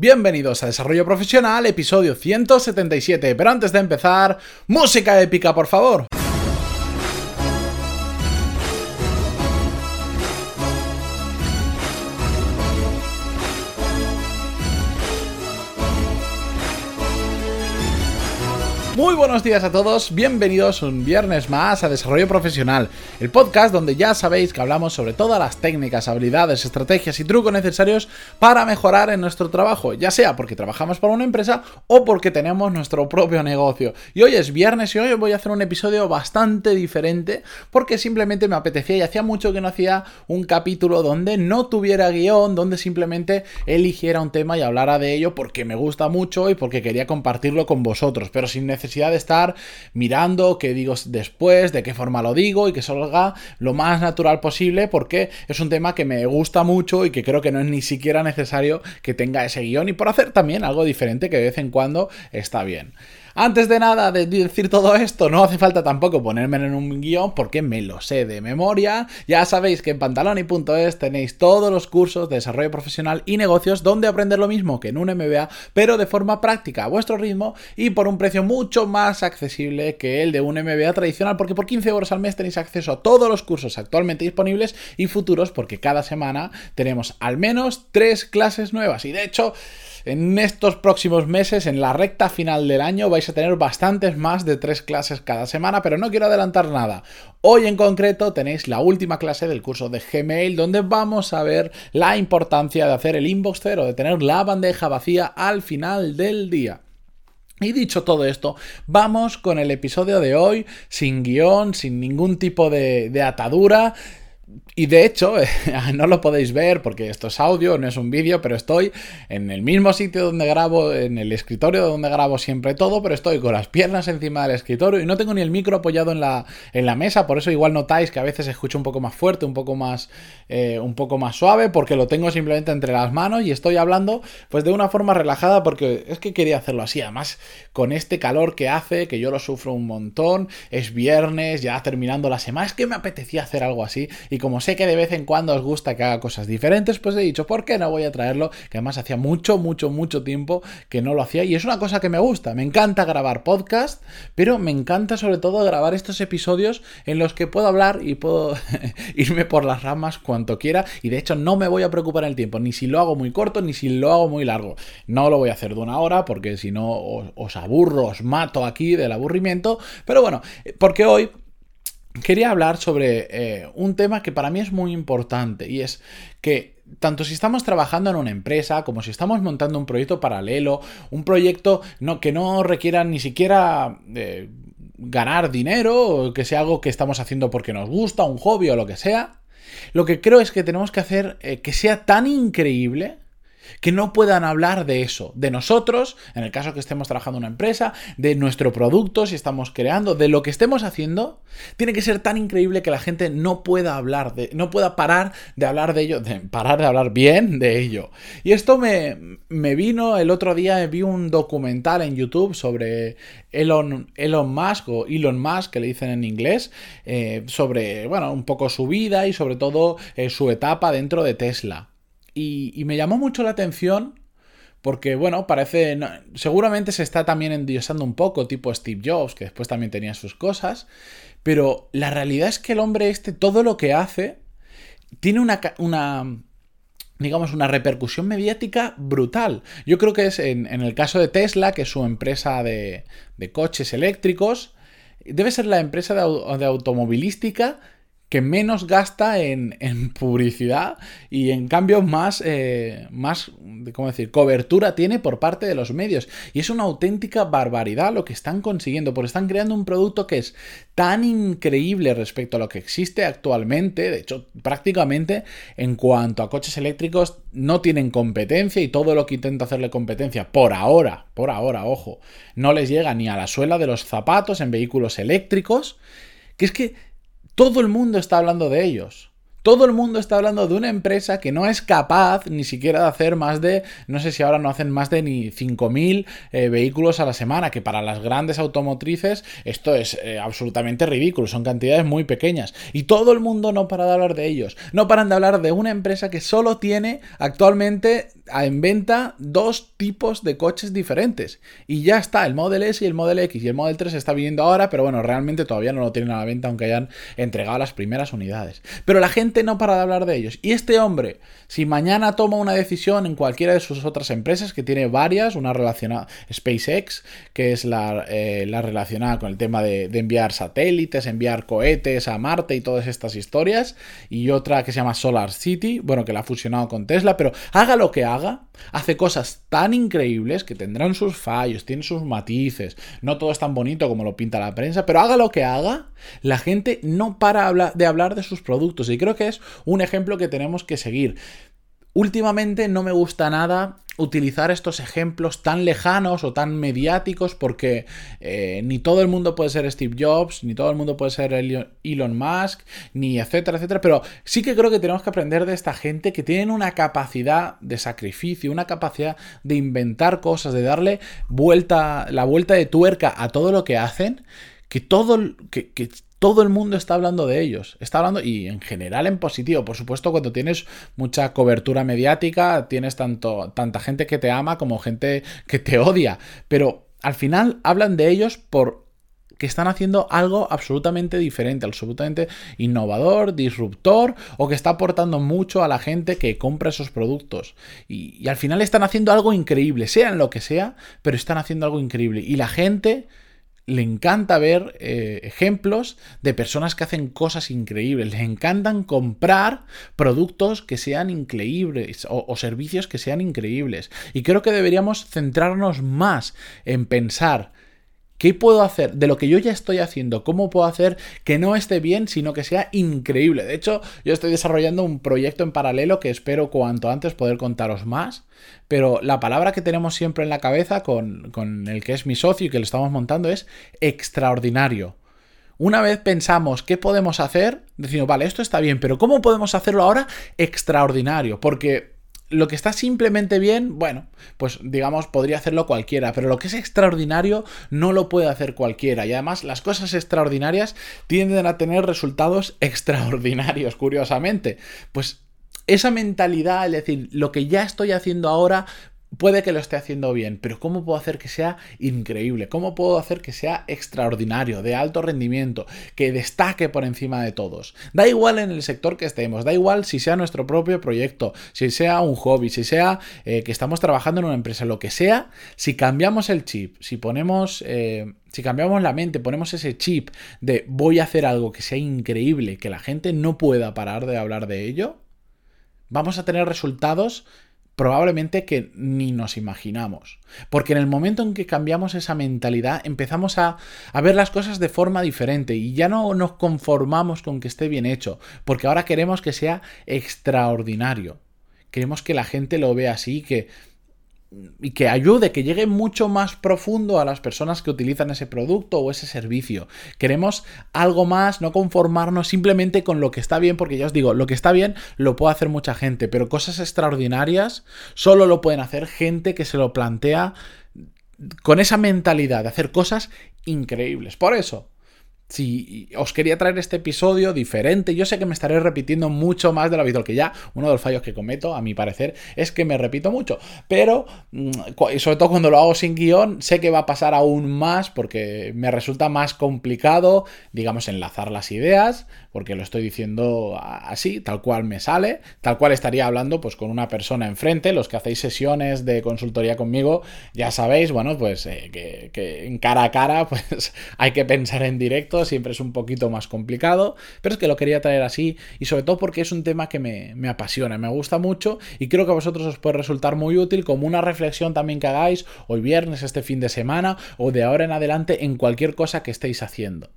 Bienvenidos a Desarrollo Profesional, episodio 177. Pero antes de empezar, música épica, por favor. Muy buenos días a todos, bienvenidos un viernes más a Desarrollo Profesional, el podcast donde ya sabéis que hablamos sobre todas las técnicas, habilidades, estrategias y trucos necesarios para mejorar en nuestro trabajo, ya sea porque trabajamos para una empresa o porque tenemos nuestro propio negocio. Y hoy es viernes y hoy voy a hacer un episodio bastante diferente porque simplemente me apetecía y hacía mucho que no hacía un capítulo donde no tuviera guion, donde simplemente eligiera un tema y hablara de ello porque me gusta mucho y porque quería compartirlo con vosotros, pero sin necesidad de estar mirando qué digo después, de qué forma lo digo y que salga lo más natural posible porque es un tema que me gusta mucho y que creo que no es ni siquiera necesario que tenga ese guion y por hacer también algo diferente que de vez en cuando está bien. Antes de nada de decir todo esto, no hace falta tampoco ponerme en un guion porque me lo sé de memoria. Ya sabéis que en pantaloni.es tenéis todos los cursos de desarrollo profesional y negocios donde aprender lo mismo que en un MBA, pero de forma práctica a vuestro ritmo y por un precio mucho más accesible que el de un MBA tradicional, porque por 15 euros al mes tenéis acceso a todos los cursos actualmente disponibles y futuros, porque cada semana tenemos al menos tres clases nuevas. Y de hecho, en estos próximos meses, en la recta final del año, vais a tener bastantes más de tres clases cada semana, pero no quiero adelantar nada. Hoy en concreto tenéis la última clase del curso de Gmail, donde vamos a ver la importancia de hacer el inbox cero, de tener la bandeja vacía al final del día. Y dicho todo esto, vamos con el episodio de hoy, sin guion, sin ningún tipo de, de atadura, y de hecho, no lo podéis ver porque esto es audio, no es un vídeo, pero estoy en el mismo sitio donde grabo, en el escritorio donde grabo siempre todo, pero estoy con las piernas encima del escritorio y no tengo ni el micro apoyado en la, en la mesa, por eso igual notáis que a veces escucho un poco más fuerte, un poco más, eh, un poco más suave, porque lo tengo simplemente entre las manos y estoy hablando pues de una forma relajada porque es que quería hacerlo así, además con este calor que hace, que yo lo sufro un montón, es viernes, ya terminando la semana, es que me apetecía hacer algo así como sé que de vez en cuando os gusta que haga cosas diferentes, pues he dicho, ¿por qué no voy a traerlo? Que además hacía mucho, mucho, mucho tiempo que no lo hacía y es una cosa que me gusta. Me encanta grabar podcast, pero me encanta sobre todo grabar estos episodios en los que puedo hablar y puedo irme por las ramas cuanto quiera y de hecho no me voy a preocupar en el tiempo, ni si lo hago muy corto, ni si lo hago muy largo. No lo voy a hacer de una hora porque si no os, os aburro, os mato aquí del aburrimiento, pero bueno, porque hoy quería hablar sobre eh, un tema que para mí es muy importante y es que tanto si estamos trabajando en una empresa como si estamos montando un proyecto paralelo, un proyecto que no requiera ni siquiera eh, ganar dinero, que sea algo que estamos haciendo porque nos gusta, un hobby o lo que sea, lo que creo es que tenemos que hacer eh, que sea tan increíble que no puedan hablar de eso, de nosotros, en el caso que estemos trabajando en una empresa, de nuestro producto, si estamos creando, de lo que estemos haciendo, tiene que ser tan increíble que la gente no pueda hablar de, no pueda parar de hablar de ello, de parar de hablar bien de ello. Y esto me, vino el otro día, vi un documental en YouTube sobre Elon, Elon Musk o Elon Musk, que le dicen en inglés, eh, sobre, bueno, un poco su vida y sobre todo eh, su etapa dentro de Tesla. Y, me llamó mucho la atención porque, bueno, parece. seguramente se está también endiosando un poco, tipo Steve Jobs, que después también tenía sus cosas. Pero la realidad es que el hombre este, todo lo que hace, tiene una. una digamos, una repercusión mediática brutal. Yo creo que es en, el caso de Tesla, que es su empresa de, de coches eléctricos, debe ser la empresa de, de automovilística que menos gasta en, publicidad y en cambio más, eh, más, ¿cómo decir?, cobertura tiene por parte de los medios. Y es una auténtica barbaridad lo que están consiguiendo, porque están creando un producto que es tan increíble respecto a lo que existe actualmente. De hecho, prácticamente en cuanto a coches eléctricos no tienen competencia y todo lo que intenta hacerle competencia por ahora, por ahora, ojo, no les llega ni a la suela de los zapatos en vehículos eléctricos. Que es que todo el mundo está hablando de ellos. Todo el mundo está hablando de una empresa que no es capaz ni siquiera de hacer más de, no sé si ahora no hacen más de ni 5.000 eh, vehículos a la semana, que para las grandes automotrices esto es eh, absolutamente ridículo, son cantidades muy pequeñas. Y todo el mundo no para de hablar de ellos, no paran de hablar de una empresa que solo tiene actualmente en venta dos tipos de coches diferentes. Y ya está, el Model S y el Model X. Y el Model 3 está viniendo ahora, pero bueno, realmente todavía no lo tienen a la venta, aunque hayan entregado las primeras unidades. Pero la gente no para de hablar de ellos. Y este hombre, si mañana toma una decisión en cualquiera de sus otras empresas, que tiene varias, una relacionada, SpaceX, que es la, eh, relacionada con el tema de enviar satélites, enviar cohetes a Marte y todas estas historias, y otra que se llama Solar City, bueno, que la ha fusionado con Tesla, pero haga lo que haga, hace cosas tan increíbles que tendrán sus fallos, tienen sus matices, no todo es tan bonito como lo pinta la prensa, pero haga lo que haga, la gente no para de hablar de sus productos y creo que es un ejemplo que tenemos que seguir. Últimamente no me gusta nada utilizar estos ejemplos tan lejanos o tan mediáticos porque eh, ni todo el mundo puede ser Steve Jobs, ni todo el mundo puede ser Elon Musk, ni etcétera, etcétera, pero sí que creo que tenemos que aprender de esta gente que tienen una capacidad de sacrificio, una capacidad de inventar cosas, de darle vuelta, la vuelta de tuerca a todo lo que hacen, que todo, que, que todo el mundo está hablando de ellos. Está hablando, y en general en positivo. Por supuesto, cuando tienes mucha cobertura mediática, tienes tanto, tanta gente que te ama como gente que te odia. Pero al final hablan de ellos por que están haciendo algo absolutamente diferente, absolutamente innovador, disruptor o que está aportando mucho a la gente que compra esos productos. Y, y al final están haciendo algo increíble, sean lo que sea, pero están haciendo algo increíble. Y la gente le encanta ver eh, ejemplos de personas que hacen cosas increíbles. Les encantan comprar productos que sean increíbles o, servicios que sean increíbles. Y creo que deberíamos centrarnos más en pensar ¿Qué puedo hacer de lo que yo ya estoy haciendo? ¿Cómo puedo hacer que no esté bien, sino que sea increíble? De hecho, yo estoy desarrollando un proyecto en paralelo que espero cuanto antes poder contaros más. Pero la palabra que tenemos siempre en la cabeza con, con el que es mi socio y que lo estamos montando es extraordinario. Una vez pensamos qué podemos hacer, decimos, vale, esto está bien, pero ¿cómo podemos hacerlo ahora extraordinario? Porque lo que está simplemente bien, bueno, pues digamos podría hacerlo cualquiera, pero lo que es extraordinario no lo puede hacer cualquiera. Y además las cosas extraordinarias tienden a tener resultados extraordinarios, curiosamente. Pues esa mentalidad, es decir, lo que ya estoy haciendo ahora puede que lo esté haciendo bien, pero ¿cómo puedo hacer que sea increíble? ¿Cómo puedo hacer que sea extraordinario, de alto rendimiento, que destaque por encima de todos? Da igual en el sector que estemos, da igual si sea nuestro propio proyecto, si sea un hobby, si sea eh, que estamos trabajando en una empresa, lo que sea, si cambiamos el chip, si ponemos... Eh, si cambiamos la mente, ponemos ese chip de voy a hacer algo que sea increíble, que la gente no pueda parar de hablar de ello, vamos a tener resultados probablemente que ni nos imaginamos. Porque en el momento en que cambiamos esa mentalidad, empezamos a, ver las cosas de forma diferente y ya no nos conformamos con que esté bien hecho, porque ahora queremos que sea extraordinario. Queremos que la gente lo vea así, que y que ayude, que llegue mucho más profundo a las personas que utilizan ese producto o ese servicio. Queremos algo más, no conformarnos simplemente con lo que está bien, porque ya os digo, lo que está bien lo puede hacer mucha gente, pero cosas extraordinarias solo lo pueden hacer gente que se lo plantea con esa mentalidad de hacer cosas increíbles. Por eso, si os quería traer este episodio diferente, yo sé que me estaré repitiendo mucho más de lo habitual, que ya uno de los fallos que cometo, a mi parecer, es que me repito mucho, pero mm, sobre todo cuando lo hago sin guion, sé que va a pasar aún más porque me resulta más complicado, digamos, enlazar las ideas, porque lo estoy diciendo así, tal cual me sale, tal cual estaría hablando pues con una persona enfrente, los que hacéis sesiones de consultoría conmigo, ya sabéis, bueno, pues eh, que, en cara a cara, pues hay que pensar en directo, siempre es un poquito más complicado, pero es que lo quería traer así y sobre todo porque es un tema que me, me apasiona, me gusta mucho y creo que a vosotros os puede resultar muy útil como una reflexión también que hagáis hoy viernes, este fin de semana o de ahora en adelante en cualquier cosa que estéis haciendo.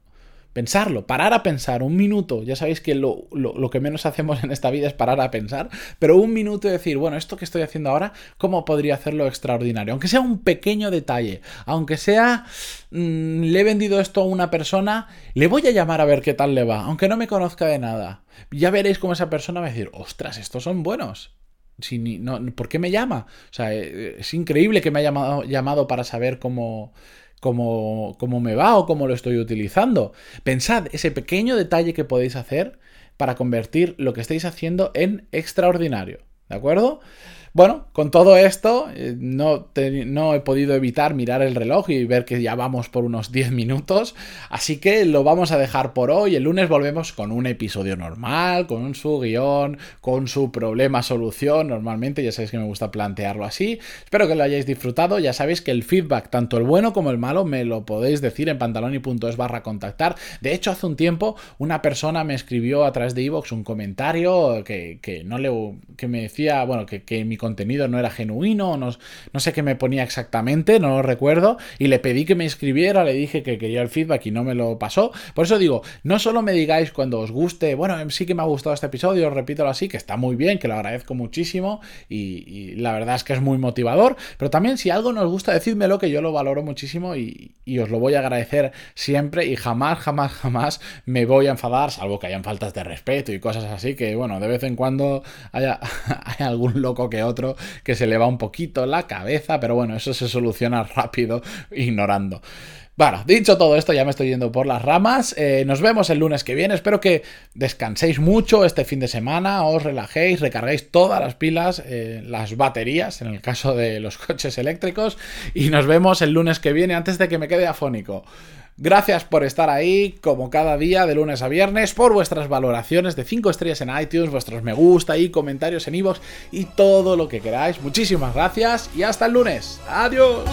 Pensarlo, parar a pensar un minuto. Ya sabéis que lo, que menos hacemos en esta vida es parar a pensar, pero un minuto y decir, bueno, esto que estoy haciendo ahora, ¿cómo podría hacerlo extraordinario? Aunque sea un pequeño detalle, aunque sea, mm, le he vendido esto a una persona, le voy a llamar a ver qué tal le va, aunque no me conozca de nada. Ya veréis cómo esa persona va a decir, ostras, estos son buenos. Si no, ¿Por qué me llama? O sea, eh, es increíble que me haya llamado, llamado para saber cómo cómo, me va o cómo lo estoy utilizando. Pensad ese pequeño detalle que podéis hacer para convertir lo que estáis haciendo en extraordinario. ¿De acuerdo? Bueno, con todo esto, eh, no, no he podido evitar mirar el reloj y ver que ya vamos por unos 10 minutos, así que lo vamos a dejar por hoy. El lunes volvemos con un episodio normal, con su guion, con su problema-solución. Normalmente ya sabéis que me gusta plantearlo así. Espero que lo hayáis disfrutado. Ya sabéis que el feedback, tanto el bueno como el malo, me lo podéis decir en pantaloni.es barra contactar. De hecho, hace un tiempo una persona me escribió a través de iVoox un comentario que, no le, que me decía, bueno, que, que mi contenido no era genuino, no, no sé qué me ponía exactamente, no lo recuerdo, y le pedí que me escribiera, le dije que quería el feedback y no me lo pasó. Por eso digo, no solo me digáis cuando os guste, bueno, sí que me ha gustado este episodio, repito así, que está muy bien, que lo agradezco muchísimo y, la verdad es que es muy motivador, pero también si algo nos gusta, decídmelo que yo lo valoro muchísimo y, os lo voy a agradecer siempre y jamás, jamás, jamás me voy a enfadar, salvo que hayan faltas de respeto y cosas así, que bueno, de vez en cuando haya, hay algún loco que otro que se le va un poquito la cabeza, pero bueno, eso se soluciona rápido ignorando. Bueno, dicho todo esto, ya me estoy yendo por las ramas. Eh, nos vemos el lunes que viene. Espero que descanséis mucho este fin de semana, os relajéis, recarguéis todas las pilas, eh, las baterías, en el caso de los coches eléctricos. Y nos vemos el lunes que viene antes de que me quede afónico. Gracias por estar ahí, como cada día, de lunes a viernes, por vuestras valoraciones de 5 estrellas en iTunes, vuestros me gusta y comentarios en iVoox y todo lo que queráis. Muchísimas gracias y hasta el lunes. Adiós.